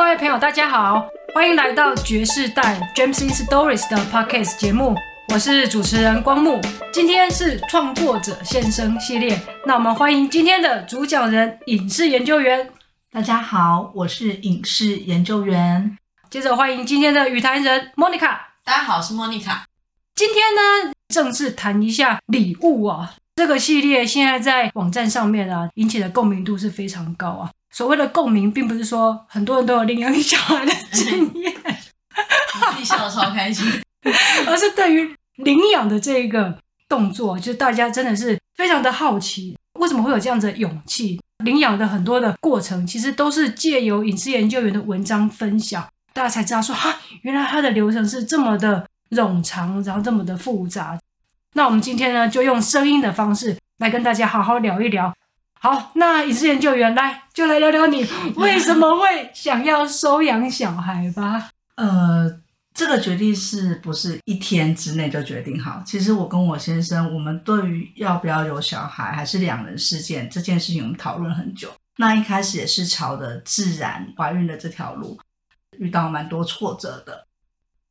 各位朋友，大家好，欢迎来到爵士代 James in Stories 的 Podcast 节目，我是主持人光木。今天是创作者现身系列，那我们欢迎今天的主讲人影视研究员。大家好，我是影视研究员。接着欢迎今天的语谈人 Monica。大家好，我是 Monica。今天呢，正式谈一下礼物啊。这个系列现在在网站上面啊，引起的共鸣度是非常高啊。所谓的共鸣，并不是说很多人都有领养小孩的经验，自己笑得超开心，而是对于领养的这个动作，就是大家真的是非常的好奇，为什么会有这样子的勇气？领养的很多的过程，其实都是借由影视研究员的文章分享，大家才知道说，哈，原来它的流程是这么的冗长，然后这么的复杂。那我们今天呢，就用声音的方式来跟大家好好聊一聊。好，那影视研究员来，就来聊聊你为什么会想要收养小孩吧。呃，这个决定是不是一天之内就决定好？其实我跟我先生，我们对于要不要有小孩，还是两人世界这件事情，我们讨论很久。那一开始也是朝着自然怀孕的这条路，遇到蛮多挫折的。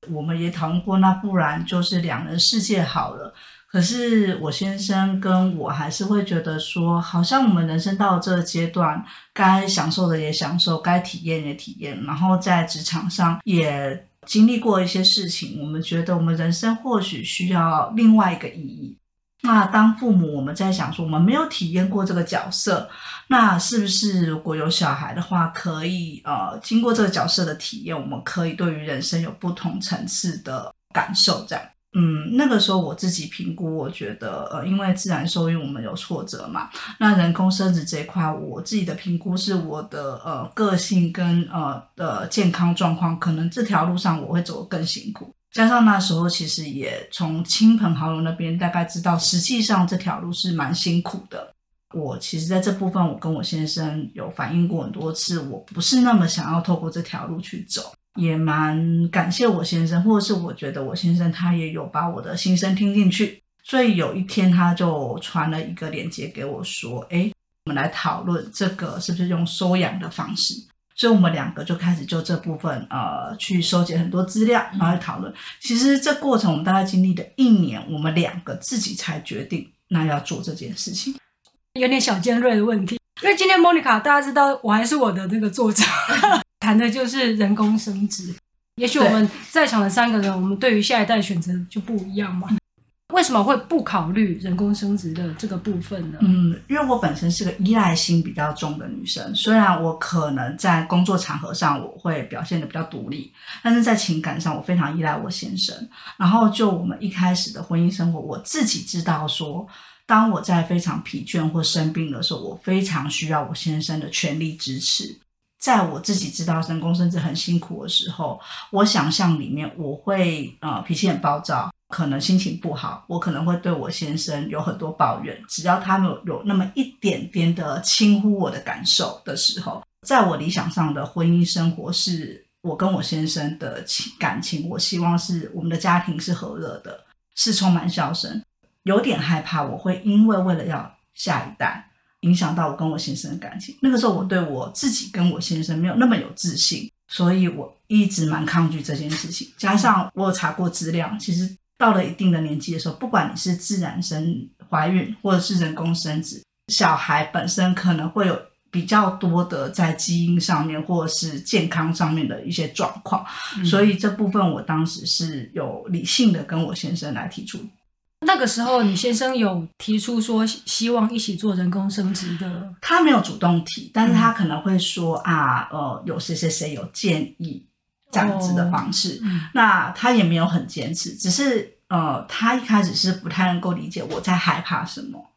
我们也讨论过，那不然就是两人世界好了。可是我先生跟我还是会觉得说，好像我们人生到了这个阶段，该享受的也享受，该体验也体验，然后在职场上也经历过一些事情，我们觉得我们人生或许需要另外一个意义。那当父母，我们在想说，我们没有体验过这个角色，那是不是如果有小孩的话，可以呃经过这个角色的体验，我们可以对于人生有不同层次的感受，这样。嗯，那个时候我自己评估，我觉得，呃，因为自然受孕我们有挫折嘛，那人工生殖这一块，我自己的评估是我的呃个性跟呃的健康状况，可能这条路上我会走得更辛苦。加上那时候其实也从亲朋好友那边大概知道，实际上这条路是蛮辛苦的。我其实在这部分，我跟我先生有反映过很多次，我不是那么想要透过这条路去走。也蛮感谢我先生，或者是我觉得我先生他也有把我的心声听进去，所以有一天他就传了一个链接给我，说：“哎，我们来讨论这个是不是用收养的方式。”所以我们两个就开始就这部分呃去收集很多资料，然后来讨论。其实这过程我们大概经历了一年，我们两个自己才决定那要做这件事情。有点小尖锐的问题，因为今天莫妮卡大家知道我还是我的那个作者。谈的就是人工生殖，也许我们在场的三个人，我们对于下一代选择就不一样嘛。为什么会不考虑人工生殖的这个部分呢？嗯，因为我本身是个依赖心比较重的女生，虽然我可能在工作场合上我会表现的比较独立，但是在情感上我非常依赖我先生。然后就我们一开始的婚姻生活，我自己知道说，当我在非常疲倦或生病的时候，我非常需要我先生的全力支持。在我自己知道人工生殖很辛苦的时候，我想象里面我会呃脾气很暴躁，可能心情不好，我可能会对我先生有很多抱怨。只要他们有有那么一点点的轻忽我的感受的时候，在我理想上的婚姻生活是我跟我先生的情感情，我希望是我们的家庭是和乐的，是充满笑声。有点害怕我会因为为了要下一代。影响到我跟我先生的感情。那个时候，我对我自己跟我先生没有那么有自信，所以我一直蛮抗拒这件事情。加上我有查过资料，其实到了一定的年纪的时候，不管你是自然生怀孕或者是人工生殖，小孩本身可能会有比较多的在基因上面或者是健康上面的一些状况，所以这部分我当时是有理性的跟我先生来提出。那个时候，你先生有提出说希望一起做人工生殖的？他没有主动提，但是他可能会说、嗯、啊，呃，有谁谁谁有建议这样子的方式。哦嗯、那他也没有很坚持，只是呃，他一开始是不太能够理解我在害怕什么，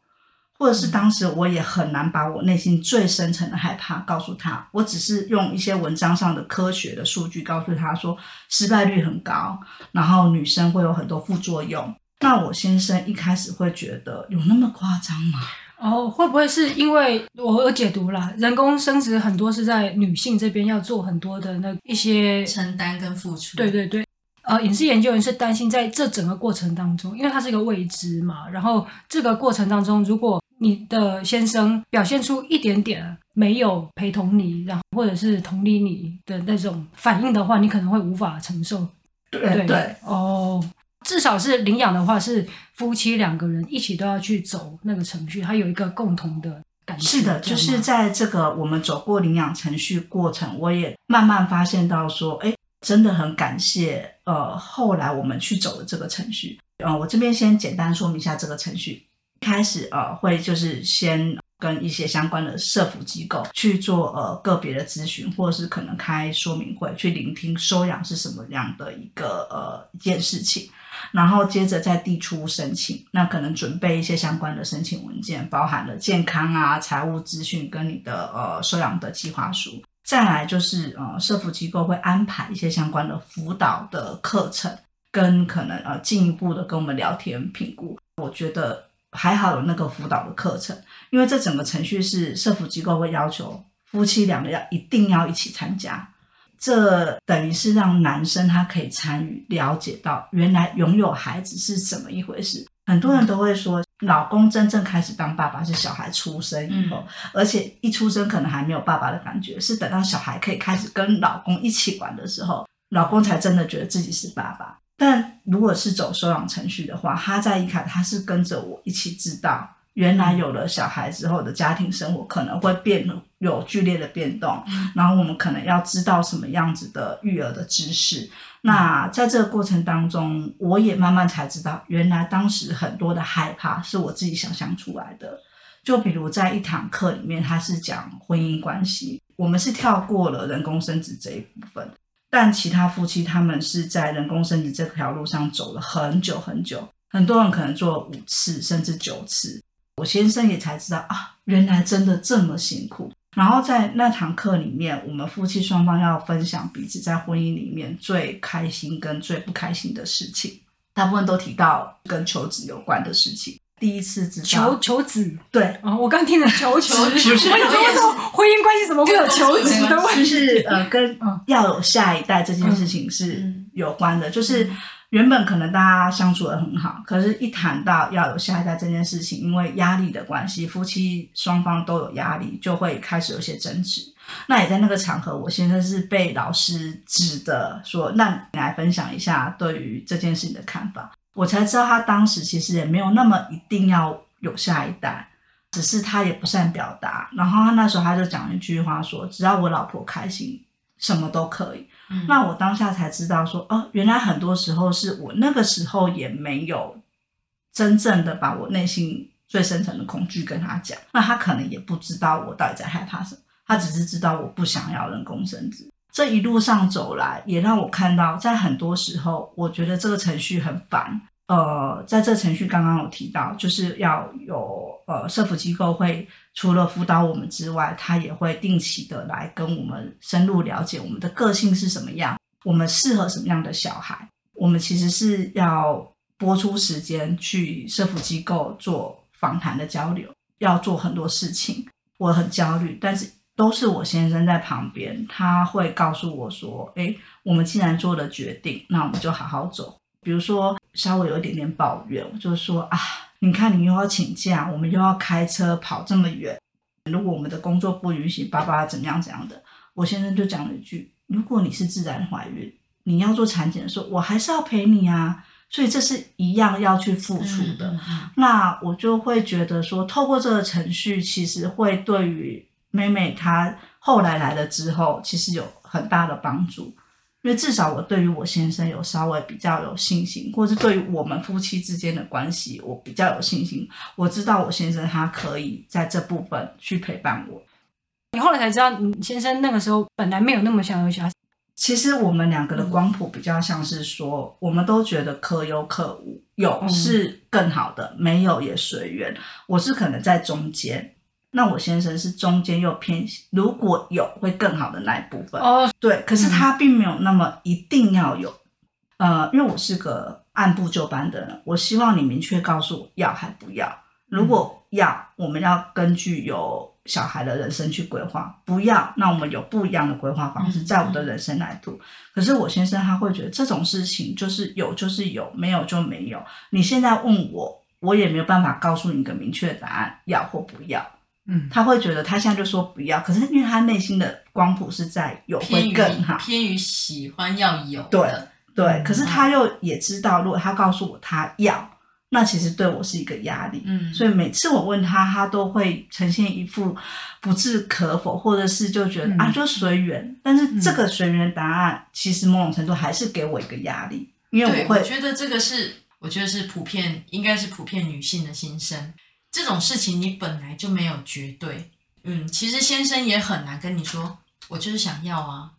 或者是当时我也很难把我内心最深层的害怕告诉他。我只是用一些文章上的科学的数据告诉他说，失败率很高，然后女生会有很多副作用。那我先生一开始会觉得有那么夸张吗？哦，会不会是因为我有解读啦？人工生殖很多是在女性这边要做很多的那一些承担跟付出。对对对，呃，影视研究员是担心在这整个过程当中，因为它是一个未知嘛，然后这个过程当中，如果你的先生表现出一点点没有陪同你，然后或者是同理你的那种反应的话，你可能会无法承受。对对，对哦，至少是领养的话，是夫妻两个人一起都要去走那个程序，它有一个共同的感觉。是的，就是在这个我们走过领养程序过程，我也慢慢发现到说，哎，真的很感谢。呃，后来我们去走的这个程序，呃，我这边先简单说明一下这个程序。开始呃，会就是先跟一些相关的社福机构去做呃个别的咨询，或者是可能开说明会，去聆听收养是什么样的一个呃一件事情，然后接着再递出申请，那可能准备一些相关的申请文件，包含了健康啊、财务资讯跟你的呃收养的计划书，再来就是呃社福机构会安排一些相关的辅导的课程，跟可能呃进一步的跟我们聊天评估，我觉得。还好有那个辅导的课程，因为这整个程序是社福机构会要求夫妻两个要一定要一起参加，这等于是让男生他可以参与，了解到原来拥有孩子是怎么一回事。很多人都会说，老公真正开始当爸爸是小孩出生以后，而且一出生可能还没有爸爸的感觉，是等到小孩可以开始跟老公一起玩的时候，老公才真的觉得自己是爸爸。但如果是走收养程序的话，他在一开始他是跟着我一起知道，原来有了小孩之后的家庭生活可能会变有剧烈的变动，然后我们可能要知道什么样子的育儿的知识。那在这个过程当中，我也慢慢才知道，原来当时很多的害怕是我自己想象出来的。就比如在一堂课里面，他是讲婚姻关系，我们是跳过了人工生殖这一部分。但其他夫妻他们是在人工生殖这条路上走了很久很久，很多人可能做五次甚至九次。我先生也才知道啊，原来真的这么辛苦。然后在那堂课里面，我们夫妻双方要分享彼此在婚姻里面最开心跟最不开心的事情，大部分都提到跟求子有关的事情。第一次知道。求求子，对，哦，我刚听了求求子，不是，我想说为什么婚姻关系怎么会有求子的问题？就是呃，跟要有下一代这件事情是有关的。就是原本可能大家相处的很好，可是一谈到要有下一代这件事情，因为压力的关系，夫妻双方都有压力，就会开始有些争执。那也在那个场合，我现在是被老师指的说，那你来分享一下对于这件事情的看法。我才知道，他当时其实也没有那么一定要有下一代，只是他也不善表达。然后他那时候他就讲了一句话说：“只要我老婆开心，什么都可以。”那我当下才知道说：“哦，原来很多时候是我那个时候也没有真正的把我内心最深层的恐惧跟他讲。那他可能也不知道我到底在害怕什么，他只是知道我不想要人工生殖。”这一路上走来，也让我看到，在很多时候，我觉得这个程序很烦。呃，在这程序刚刚有提到，就是要有呃社福机构会除了辅导我们之外，他也会定期的来跟我们深入了解我们的个性是什么样，我们适合什么样的小孩。我们其实是要拨出时间去社福机构做访谈的交流，要做很多事情。我很焦虑，但是。都是我先生在旁边，他会告诉我说：“诶，我们既然做了决定，那我们就好好走。比如说，稍微有一点点抱怨，就是说啊，你看你又要请假，我们又要开车跑这么远，如果我们的工作不允许，爸爸怎么样怎样的？”我先生就讲了一句：“如果你是自然怀孕，你要做产检的时候，我还是要陪你啊。所以这是一样要去付出的。嗯嗯”那我就会觉得说，透过这个程序，其实会对于。妹妹她后来来了之后，其实有很大的帮助，因为至少我对于我先生有稍微比较有信心，或是对于我们夫妻之间的关系，我比较有信心。我知道我先生他可以在这部分去陪伴我。你后来才知道，你先生那个时候本来没有那么想有小孩。其实我们两个的光谱比较像是说，我们都觉得可有可无，有是更好的，没有也随缘。我是可能在中间。那我先生是中间又偏，如果有会更好的那一部分哦，对，可是他并没有那么一定要有，呃，因为我是个按部就班的人，我希望你明确告诉我要还不要，如果要，我们要根据有小孩的人生去规划；不要，那我们有不一样的规划方式，在我的人生来度。可是我先生他会觉得这种事情就是有就是有，没有就没有。你现在问我。我也没有办法告诉你一个明确的答案，要或不要。嗯，他会觉得他现在就说不要，可是因为他内心的光谱是在有会更好，偏于喜欢要有的。对对，嗯、可是他又也知道，如果他告诉我他要，那其实对我是一个压力。嗯，所以每次我问他，他都会呈现一副不置可否，或者是就觉得、嗯、啊，就随缘。但是这个随缘答案，其实某种程度还是给我一个压力，因为我会我觉得这个是，我觉得是普遍，应该是普遍女性的心声。这种事情你本来就没有绝对，嗯，其实先生也很难跟你说，我就是想要啊，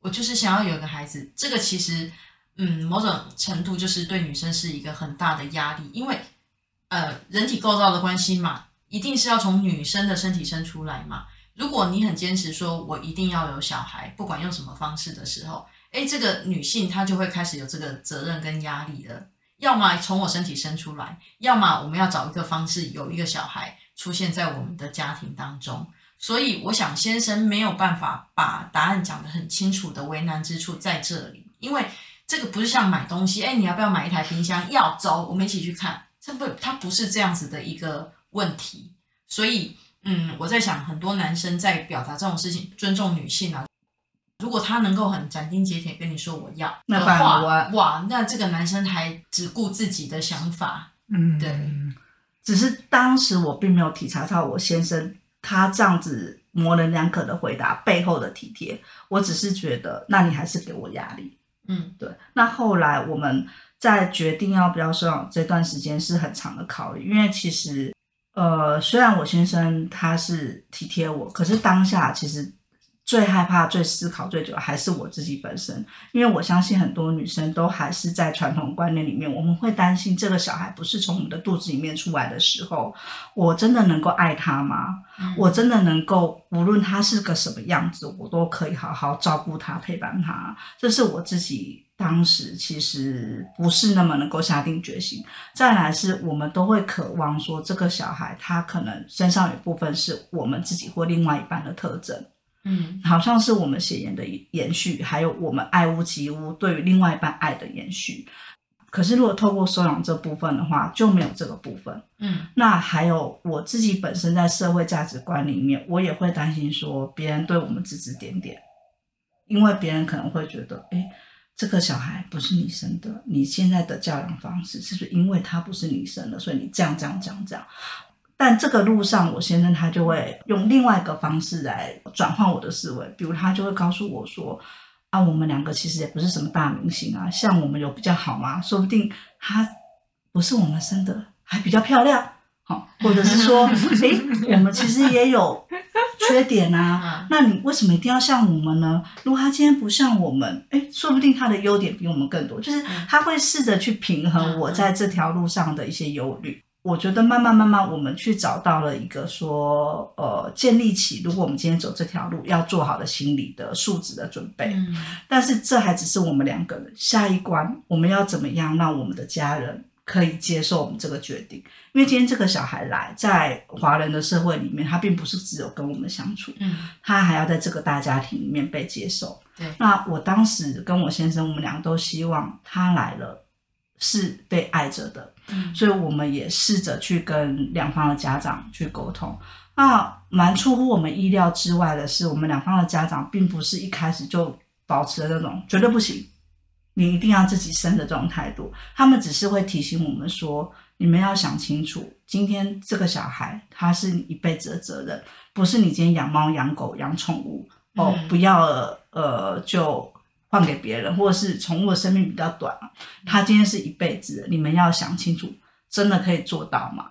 我就是想要有个孩子。这个其实，嗯，某种程度就是对女生是一个很大的压力，因为，呃，人体构造的关系嘛，一定是要从女生的身体生出来嘛。如果你很坚持说我一定要有小孩，不管用什么方式的时候，诶，这个女性她就会开始有这个责任跟压力了。要么从我身体生出来，要么我们要找一个方式有一个小孩出现在我们的家庭当中。所以我想先生没有办法把答案讲得很清楚的为难之处在这里，因为这个不是像买东西，哎，你要不要买一台冰箱？要，走，我们一起去看。这不，它不是这样子的一个问题。所以，嗯，我在想，很多男生在表达这种事情，尊重女性啊。如果他能够很斩钉截铁跟你说我要的话，那哇，那这个男生还只顾自己的想法，嗯，对。只是当时我并没有体察到我先生他这样子模棱两可的回答背后的体贴，我只是觉得，那你还是给我压力，嗯，对。那后来我们在决定要不要收养这段时间是很长的考虑，因为其实，呃，虽然我先生他是体贴我，可是当下其实。最害怕、最思考最久的还是我自己本身，因为我相信很多女生都还是在传统观念里面，我们会担心这个小孩不是从我们的肚子里面出来的时候，我真的能够爱他吗？嗯、我真的能够无论他是个什么样子，我都可以好好照顾他、陪伴他。这是我自己当时其实不是那么能够下定决心。再来是我们都会渴望说，这个小孩他可能身上有部分是我们自己或另外一半的特征。嗯，好像是我们血缘的延续，还有我们爱屋及乌对于另外一半爱的延续。可是如果透过收养这部分的话，就没有这个部分。嗯，那还有我自己本身在社会价值观里面，我也会担心说别人对我们指指点点，因为别人可能会觉得，哎，这个小孩不是你生的，你现在的教养方式是不是因为他不是你生的，所以你这样这样这样这样？但这个路上，我先生他就会用另外一个方式来转换我的思维，比如他就会告诉我说：“啊，我们两个其实也不是什么大明星啊，像我们有比较好吗？说不定他不是我们生的，还比较漂亮，好，或者是说，诶，我们其实也有缺点 啊，那你为什么一定要像我们呢？如果他今天不像我们，诶，说不定他的优点比我们更多，就是他会试着去平衡我在这条路上的一些忧虑。”我觉得慢慢慢慢，我们去找到了一个说，呃，建立起如果我们今天走这条路，要做好的心理的素质的准备。嗯，但是这还只是我们两个人下一关，我们要怎么样让我们的家人可以接受我们这个决定？因为今天这个小孩来，在华人的社会里面，他并不是只有跟我们相处，嗯，他还要在这个大家庭里面被接受。对，那我当时跟我先生，我们两个都希望他来了是被爱着的。嗯，所以我们也试着去跟两方的家长去沟通。那蛮出乎我们意料之外的是，我们两方的家长并不是一开始就保持了那种绝对不行，你一定要自己生的这种态度。他们只是会提醒我们说，你们要想清楚，今天这个小孩他是你一辈子的责任，不是你今天养猫养狗养宠物哦，不要呃就。换给别人，或者是宠物的生命比较短，它今天是一辈子，你们要想清楚，真的可以做到吗？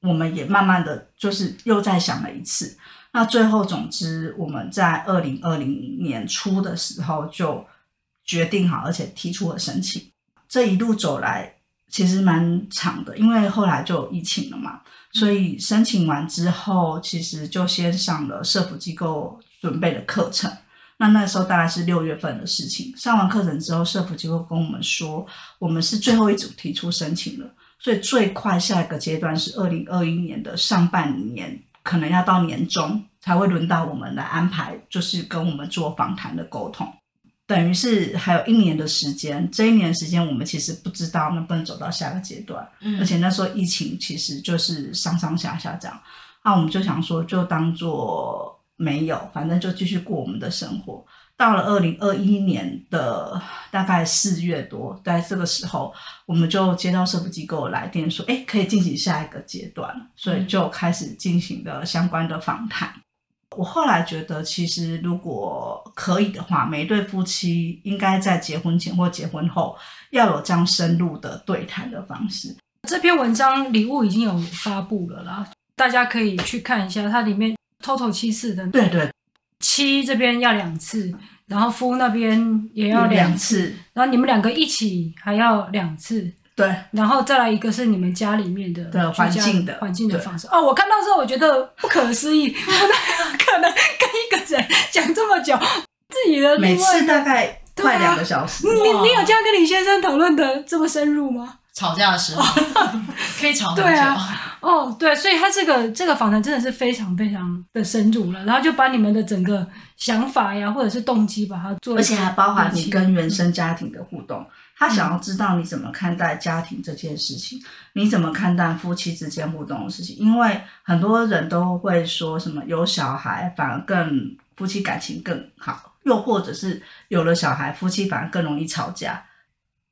我们也慢慢的就是又再想了一次，那最后总之我们在二零二零年初的时候就决定好，而且提出了申请。这一路走来其实蛮长的，因为后来就疫情了嘛，所以申请完之后，其实就先上了社福机构准备的课程。那那时候大概是六月份的事情。上完课程之后，社福机构跟我们说，我们是最后一组提出申请了，所以最快下一个阶段是二零二一年的上半年，可能要到年中才会轮到我们来安排，就是跟我们做访谈的沟通。等于是还有一年的时间，这一年的时间我们其实不知道能不能走到下个阶段，嗯，而且那时候疫情其实就是上上下下这样，那我们就想说就当做没有，反正就继续过我们的生活。到了二零二一年的大概四月多，在这个时候，我们就接到社福机构来电说，哎，可以进行下一个阶段，所以就开始进行了相关的访谈。嗯。我后来觉得，其实如果可以的话，每一对夫妻应该在结婚前或结婚后要有这样深入的对谈的方式。这篇文章礼物已经有发布了啦，大家可以去看一下，它里面 total 七次的，对对。七这边要两次，然后夫那边也要两次，两次，然后你们两个一起还要两次，对，然后再来一个是你们家里面的环境的环境的方式。哦，我看到之后我觉得不可思议，不可能跟一个人讲这么久，自己的每次大概快两个小时。啊、你你有这样跟你先生讨论的这么深入吗？吵架的时候 可以吵很久。对啊，哦，对，所以他这个这个访谈真的是非常非常的深入了，然后就把你们的整个想法呀，或者是动机，把它做，而且还包含你跟原生家庭的互动。他想要知道你怎么看待家庭这件事情，你怎么看待夫妻之间互动的事情？因为很多人都会说什么有小孩反而更夫妻感情更好，又或者是有了小孩夫妻反而更容易吵架。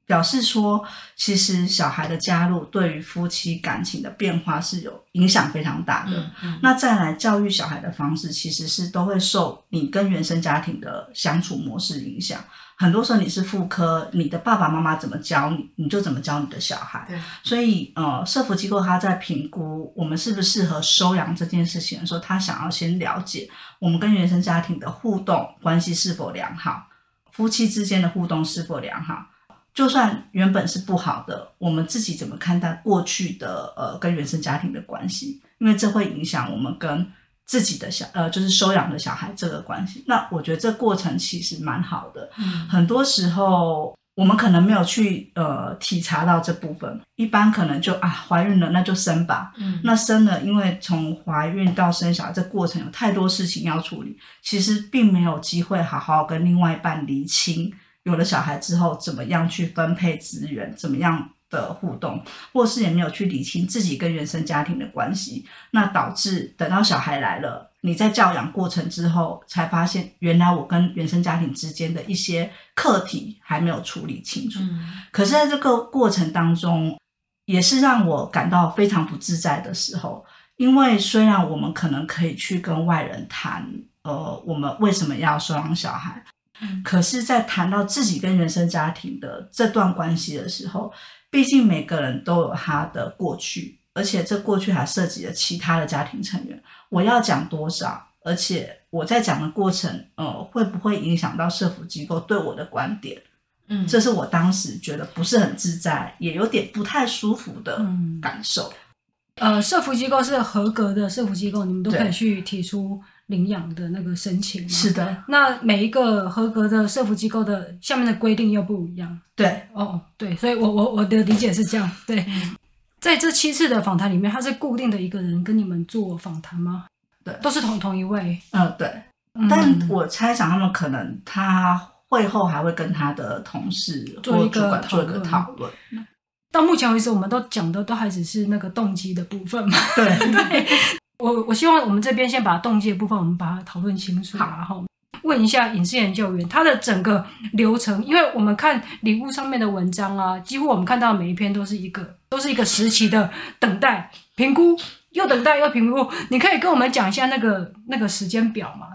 表示说，其实小孩的加入对于夫妻感情的变化是有影响非常大的。嗯嗯、那再来教育小孩的方式，其实是都会受你跟原生家庭的相处模式影响。很多时候你是妇科你的爸爸妈妈怎么教你，你就怎么教你的小孩。对所以呃，社福机构他在评估我们适不适合收养这件事情的时候，他想要先了解我们跟原生家庭的互动关系是否良好，夫妻之间的互动是否良好。就算原本是不好的，我们自己怎么看待过去的呃跟原生家庭的关系？因为这会影响我们跟自己的小呃就是收养的小孩这个关系。那我觉得这过程其实蛮好的。嗯，很多时候我们可能没有去呃体察到这部分，一般可能就啊怀孕了那就生吧。嗯，那生了，因为从怀孕到生小孩这过程有太多事情要处理，其实并没有机会好好跟另外一半厘清。有了小孩之后，怎么样去分配资源，怎么样的互动，或是也没有去理清自己跟原生家庭的关系，那导致等到小孩来了，你在教养过程之后，才发现原来我跟原生家庭之间的一些课题还没有处理清楚。嗯，可是在这个过程当中，也是让我感到非常不自在的时候，因为虽然我们可能可以去跟外人谈，呃，我们为什么要收养小孩。可是，在谈到自己跟原生家庭的这段关系的时候，毕竟每个人都有他的过去，而且这过去还涉及了其他的家庭成员。我要讲多少？而且我在讲的过程，呃，会不会影响到社福机构对我的观点？嗯，这是我当时觉得不是很自在，也有点不太舒服的感受。呃，社福机构是合格的社福机构，你们都可以去提出。领养的那个申请是的，那每一个合格的社福机构的下面的规定又不一样。对，哦，对，所以我我我的理解是这样。对，在这七次的访谈里面，他是固定的一个人跟你们做访谈吗？对，都是同同一位。嗯，对。但我猜想他们可能他会后还会跟他的同事做一个做一个讨论。到目前为止，我们都讲的都还只是那个动机的部分嘛。对 对。我我希望我们这边先把动机的部分我们把它讨论清楚，然后问一下影视研究员他的整个流程，因为我们看礼物上面的文章啊，几乎我们看到每一篇都是一个都是一个时期的等待评估，又等待又评估。你可以跟我们讲一下那个那个时间表吗？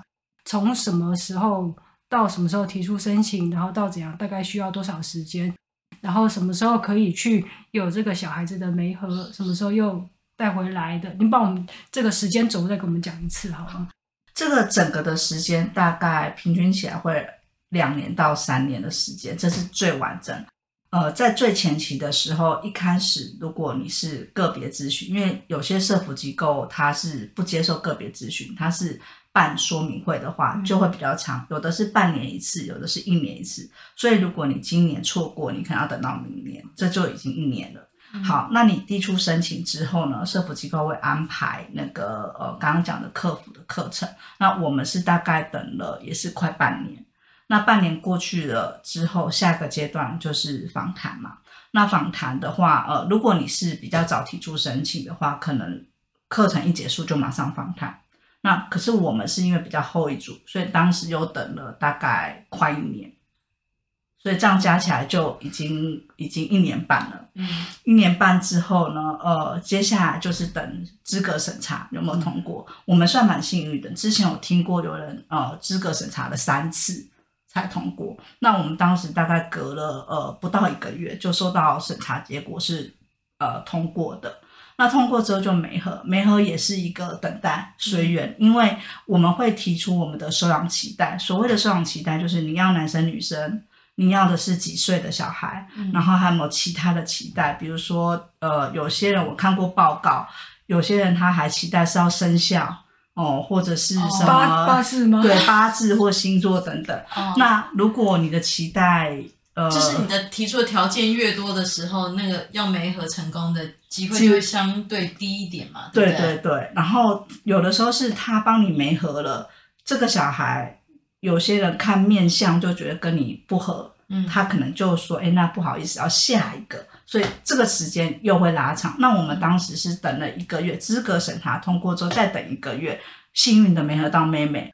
从什么时候到什么时候提出申请，然后到怎样，大概需要多少时间？然后什么时候可以去有这个小孩子的媒合？什么时候又？带回来的，您帮我们这个时间轴再给我们讲一次好吗？这个整个的时间大概平均起来会两年到三年的时间，这是最完整。呃，在最前期的时候，一开始如果你是个别咨询，因为有些社福机构它是不接受个别咨询，它是办说明会的话就会比较长，有的是半年一次，有的是一年一次。所以如果你今年错过，你可能要等到明年，这就已经一年了。好，那你递出申请之后呢，社福机构会安排那个呃刚刚讲的客服的课程。那我们是大概等了也是快半年。那半年过去了之后，下个阶段就是访谈嘛。那访谈的话，呃，如果你是比较早提出申请的话，可能课程一结束就马上访谈。那可是我们是因为比较后一组，所以当时又等了大概快一年。所以这样加起来就已经已经一年半了。嗯，一年半之后呢，呃，接下来就是等资格审查有没有通过。我们算蛮幸运的，之前有听过有人呃资格审查了三次才通过。那我们当时大概隔了呃不到一个月就收到审查结果是呃通过的。那通过之后就没合，没合也是一个等待随缘，因为我们会提出我们的收养期待。所谓的收养期待就是你要男生女生。你要的是几岁的小孩？嗯、然后还有没有其他的期待？比如说，呃，有些人我看过报告，有些人他还期待是要生肖哦，或者是什么、哦、八八字吗？对，八字或星座等等。哦、那如果你的期待，呃，就是你的提出的条件越多的时候，那个要媒合成功的机会就会相对低一点嘛。对，对对对。然后有的时候是他帮你媒合了这个小孩。有些人看面相就觉得跟你不合，嗯，他可能就说，哎，那不好意思，要下一个，所以这个时间又会拉长。那我们当时是等了一个月，资格审查通过之后再等一个月，幸运的没合到妹妹，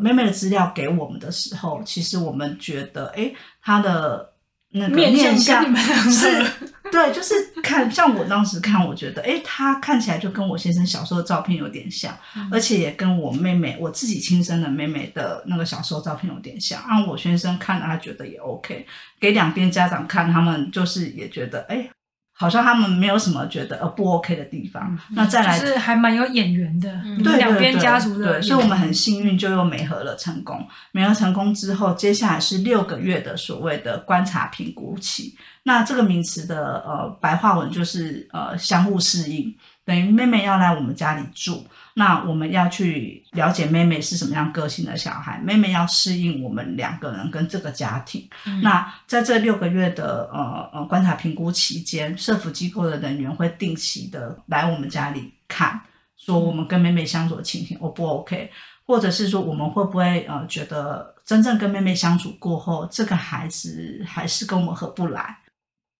妹妹的资料给我们的时候，其实我们觉得，哎，她的那个面相是。对，就是看像我当时看，我觉得，诶，他看起来就跟我先生小时候的照片有点像，嗯、而且也跟我妹妹，我自己亲生的妹妹的那个小时候照片有点像。让我先生看了，他觉得也 OK，给两边家长看，他们就是也觉得，诶。好像他们没有什么觉得呃不 OK 的地方，嗯、那再来是还蛮有眼缘的，嗯、对两边家族的所以我们很幸运就又美合了成功。美合成功之后，接下来是六个月的所谓的观察评估期。那这个名词的呃白话文就是呃相互适应。等于妹妹要来我们家里住，那我们要去了解妹妹是什么样个性的小孩，妹妹要适应我们两个人跟这个家庭。嗯、那在这六个月的呃呃观察评估期间，社福机构的人员会定期的来我们家里看，说我们跟妹妹相处的情形 O 不 OK，或者是说我们会不会呃觉得真正跟妹妹相处过后，这个孩子还是跟我们合不来？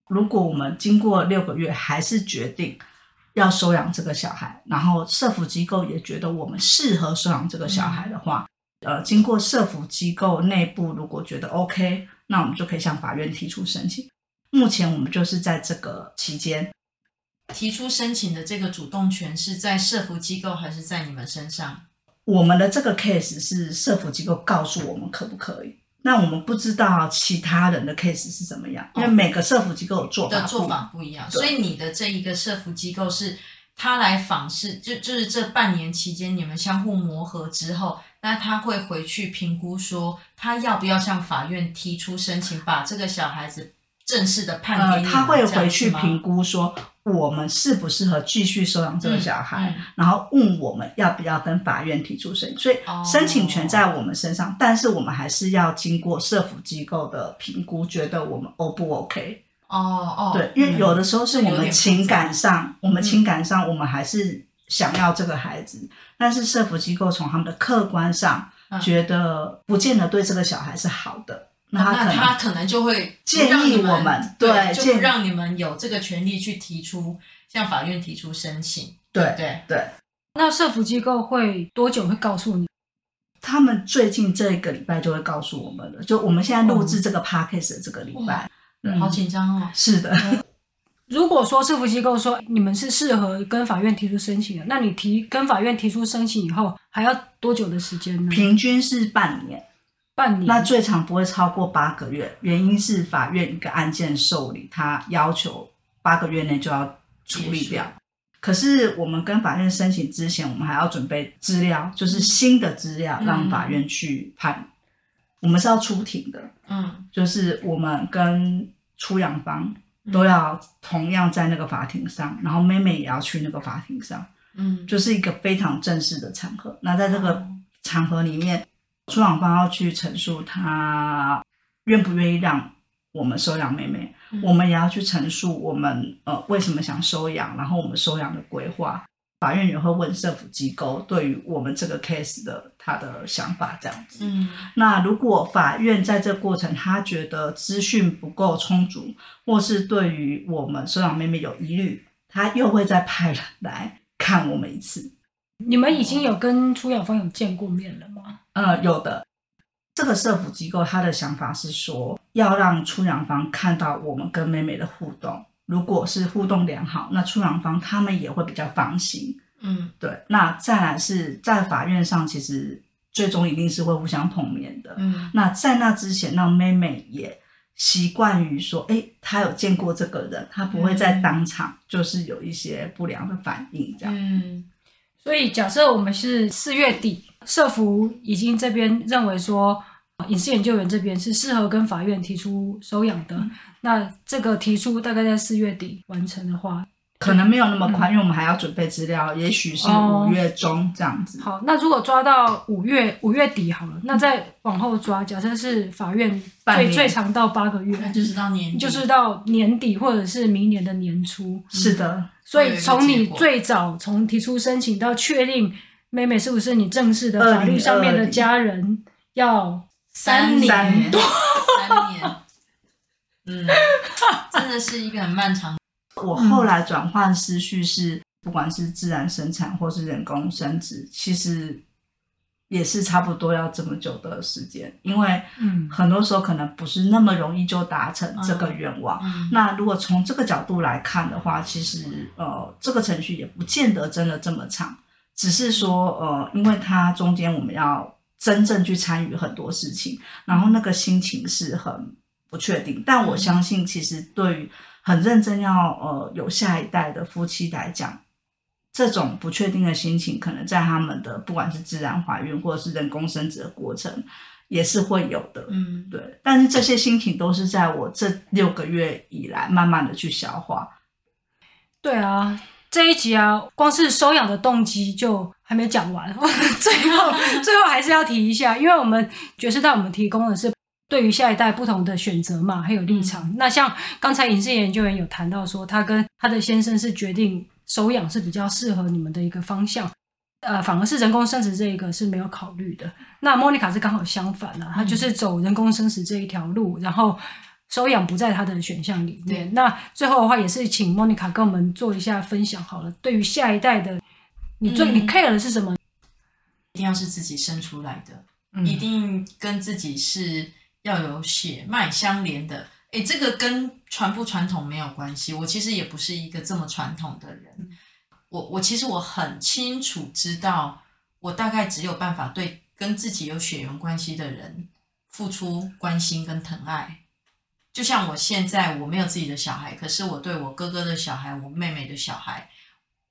如果我们经过六个月还是决定。要收养这个小孩，然后社福机构也觉得我们适合收养这个小孩的话，嗯、呃，经过社福机构内部如果觉得 OK，那我们就可以向法院提出申请。目前我们就是在这个期间提出申请的这个主动权是在社福机构还是在你们身上？我们的这个 case 是社福机构告诉我们可不可以。那我们不知道其他人的 case 是怎么样，因为每个社福机构做法的做法不一样，所以你的这一个社福机构是他来访视，就就是这半年期间你们相互磨合之后，那他会回去评估说他要不要向法院提出申请，把这个小孩子正式的判给你、呃、他会回去评估说。我们适不适合继续收养这个小孩？嗯嗯、然后问我们要不要跟法院提出申请，所以申请权在我们身上，哦、但是我们还是要经过社福机构的评估，觉得我们 O 不 OK？哦哦，对，因为有的时候是我们情感上，我们情感上我们还是想要这个孩子，嗯、但是社福机构从他们的客观上觉得不见得对这个小孩是好的。那他，那他可能就会建议我们，对，就不让你们有这个权利去提出向法院提出申请。对对对。对那社福机构会多久会告诉你？他们最近这个礼拜就会告诉我们了。就我们现在录制这个 podcast 的这个礼拜，嗯、好紧张哦。是的。如果说社福机构说你们是适合跟法院提出申请的，那你提跟法院提出申请以后还要多久的时间呢？平均是半年。半年，那最长不会超过八个月，原因是法院一个案件受理，他要求八个月内就要处理掉。可是我们跟法院申请之前，我们还要准备资料，就是新的资料，让法院去判。嗯、我们是要出庭的，嗯，就是我们跟出养方都要同样在那个法庭上，然后妹妹也要去那个法庭上，嗯，就是一个非常正式的场合。那在这个场合里面。出养方要去陈述他愿不愿意让我们收养妹妹，嗯、我们也要去陈述我们呃为什么想收养，然后我们收养的规划。法院也会问政府机构对于我们这个 case 的他的想法，这样子。嗯，那如果法院在这个过程他觉得资讯不够充足，或是对于我们收养妹妹有疑虑，他又会再派人来看我们一次。你们已经有跟出养方有见过面了吗？呃，有的。这个社福机构他的想法是说，要让出养方看到我们跟妹妹的互动。如果是互动良好，那出养方他们也会比较放心。嗯，对。那再来是在法院上，其实最终一定是会互相碰面的。嗯，那在那之前，让妹妹也习惯于说，哎，她有见过这个人，她不会在当场就是有一些不良的反应这样。嗯，所以假设我们是四月底，社福已经这边认为说。隐私研究员这边是适合跟法院提出收养的，嗯、那这个提出大概在四月底完成的话，可能没有那么快，嗯、因为我们还要准备资料，也许是五月中这样子。哦、好，那如果抓到五月五月底好了，那再往后抓，假设是法院最年最长到八个月，那就是到年底，就是到年底或者是明年的年初。是的，所以从你最早从提出申请到确定妹妹是不是你正式的法律上面的家人，要。三年？多，三年，嗯，真的是一个很漫长。我后来转换思绪是，不管是自然生产或是人工生殖，其实也是差不多要这么久的时间，因为嗯，很多时候可能不是那么容易就达成这个愿望。嗯，那如果从这个角度来看的话，其实呃，这个程序也不见得真的这么长，只是说呃，因为它中间我们要。真正去参与很多事情，然后那个心情是很不确定。但我相信，其实对于很认真要呃有下一代的夫妻来讲，这种不确定的心情，可能在他们的不管是自然怀孕或者是人工生殖的过程，也是会有的。嗯，对。但是这些心情都是在我这六个月以来慢慢的去消化。对啊。这一集啊，光是收养的动机就还没讲完，最后 最后还是要提一下，因为我们爵士带我们提供的是对于下一代不同的选择嘛，还有立场。嗯、那像刚才影视研究员有谈到说，他跟他的先生是决定收养是比较适合你们的一个方向，呃，反而是人工生殖这一个是没有考虑的。那莫妮卡是刚好相反了，她就是走人工生殖这一条路，然后。收养不在他的选项里面。那最后的话，也是请莫妮卡跟我们做一下分享好了。对于下一代的，你最、嗯、你 care 的是什么？一定要是自己生出来的，嗯、一定跟自己是要有血脉相连的。诶，这个跟传不传统没有关系。我其实也不是一个这么传统的人。嗯、我我其实我很清楚知道，我大概只有办法对跟自己有血缘关系的人付出关心跟疼爱。就像我现在我没有自己的小孩，可是我对我哥哥的小孩、我妹妹的小孩，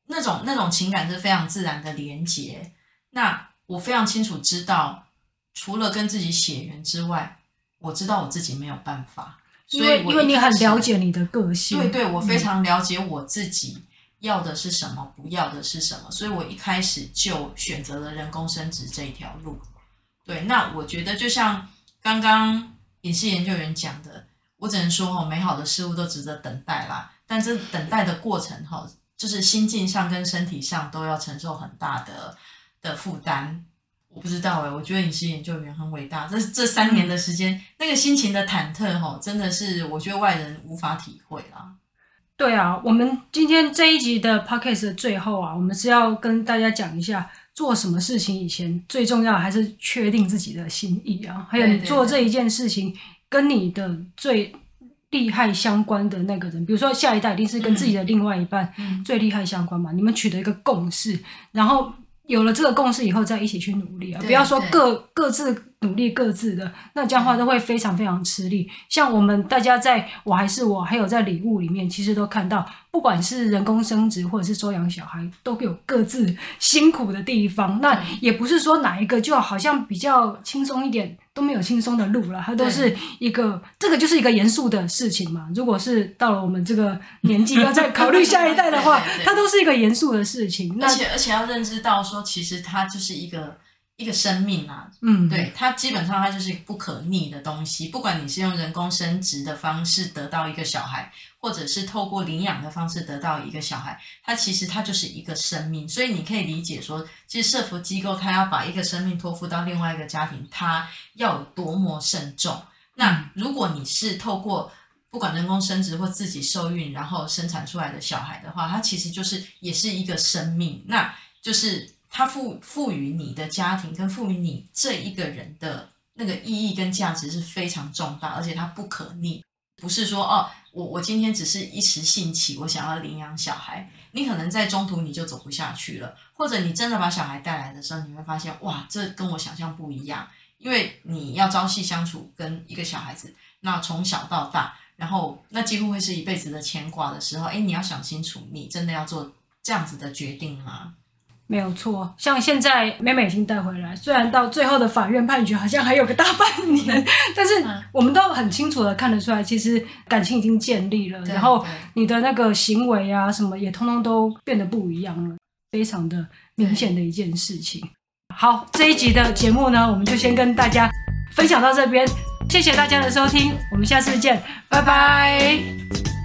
那种那种情感是非常自然的连结。那我非常清楚知道，除了跟自己血缘之外，我知道我自己没有办法。所以我因为你很了解你的个性，对对，我非常了解我自己要的是什么，不要的是什么，所以我一开始就选择了人工生殖这一条路。对，那我觉得就像刚刚隐私研究员讲的。我只能说哈，美好的事物都值得等待啦。但这等待的过程哈，就是心境上跟身体上都要承受很大的的负担。我不知道哎，我觉得你是研究员很伟大。这这三年的时间，那个心情的忐忑哈，真的是我觉得外人无法体会啦。对啊，我们今天这一集的 podcast 的最后啊，我们是要跟大家讲一下，做什么事情以前最重要还是确定自己的心意啊，还有你做这一件事情。跟你的最厉害相关的那个人，比如说下一代一定是跟自己的另外一半最厉害相关嘛，嗯、你们取得一个共识，然后有了这个共识以后再一起去努力啊，不要说各各自努力各自的，那这样的话都会非常非常吃力。像我们大家在我还是我，还有在礼物里面，其实都看到，不管是人工生殖或者是收养小孩，都有各自辛苦的地方。那也不是说哪一个就好像比较轻松一点。都没有轻松的路了，它都是一个，这个就是一个严肃的事情嘛。如果是到了我们这个年纪，要再考虑下一代的话，它都是一个严肃的事情。而且而且要认知到说，其实它就是一个一个生命啊，嗯，对，它基本上它就是不可逆的东西。不管你是用人工生殖的方式得到一个小孩，或者是透过领养的方式得到一个小孩，它其实它就是一个生命。所以你可以理解说，其实社福机构它要把一个生命托付到另外一个家庭，它要有多么慎重。那如果你是透过不管人工生殖或自己受孕，然后生产出来的小孩的话，它其实就是也是一个生命，那就是。它赋赋予你的家庭跟赋予你这一个人的那个意义跟价值是非常重大，而且它不可逆。不是说哦，我我今天只是一时兴起，我想要领养小孩，你可能在中途你就走不下去了，或者你真的把小孩带来的时候，你会发现哇，这跟我想象不一样，因为你要朝夕相处跟一个小孩子，那从小到大，然后那几乎会是一辈子的牵挂的时候，诶，你要想清楚，你真的要做这样子的决定吗？没有错，像现在妹妹已经带回来，虽然到最后的法院判决好像还有个大半年，但是我们都很清楚的看得出来，其实感情已经建立了，然后你的那个行为啊什么也通通都变得不一样了，非常的明显的一件事情。好，这一集的节目呢，我们就先跟大家分享到这边，谢谢大家的收听，我们下次见，拜拜。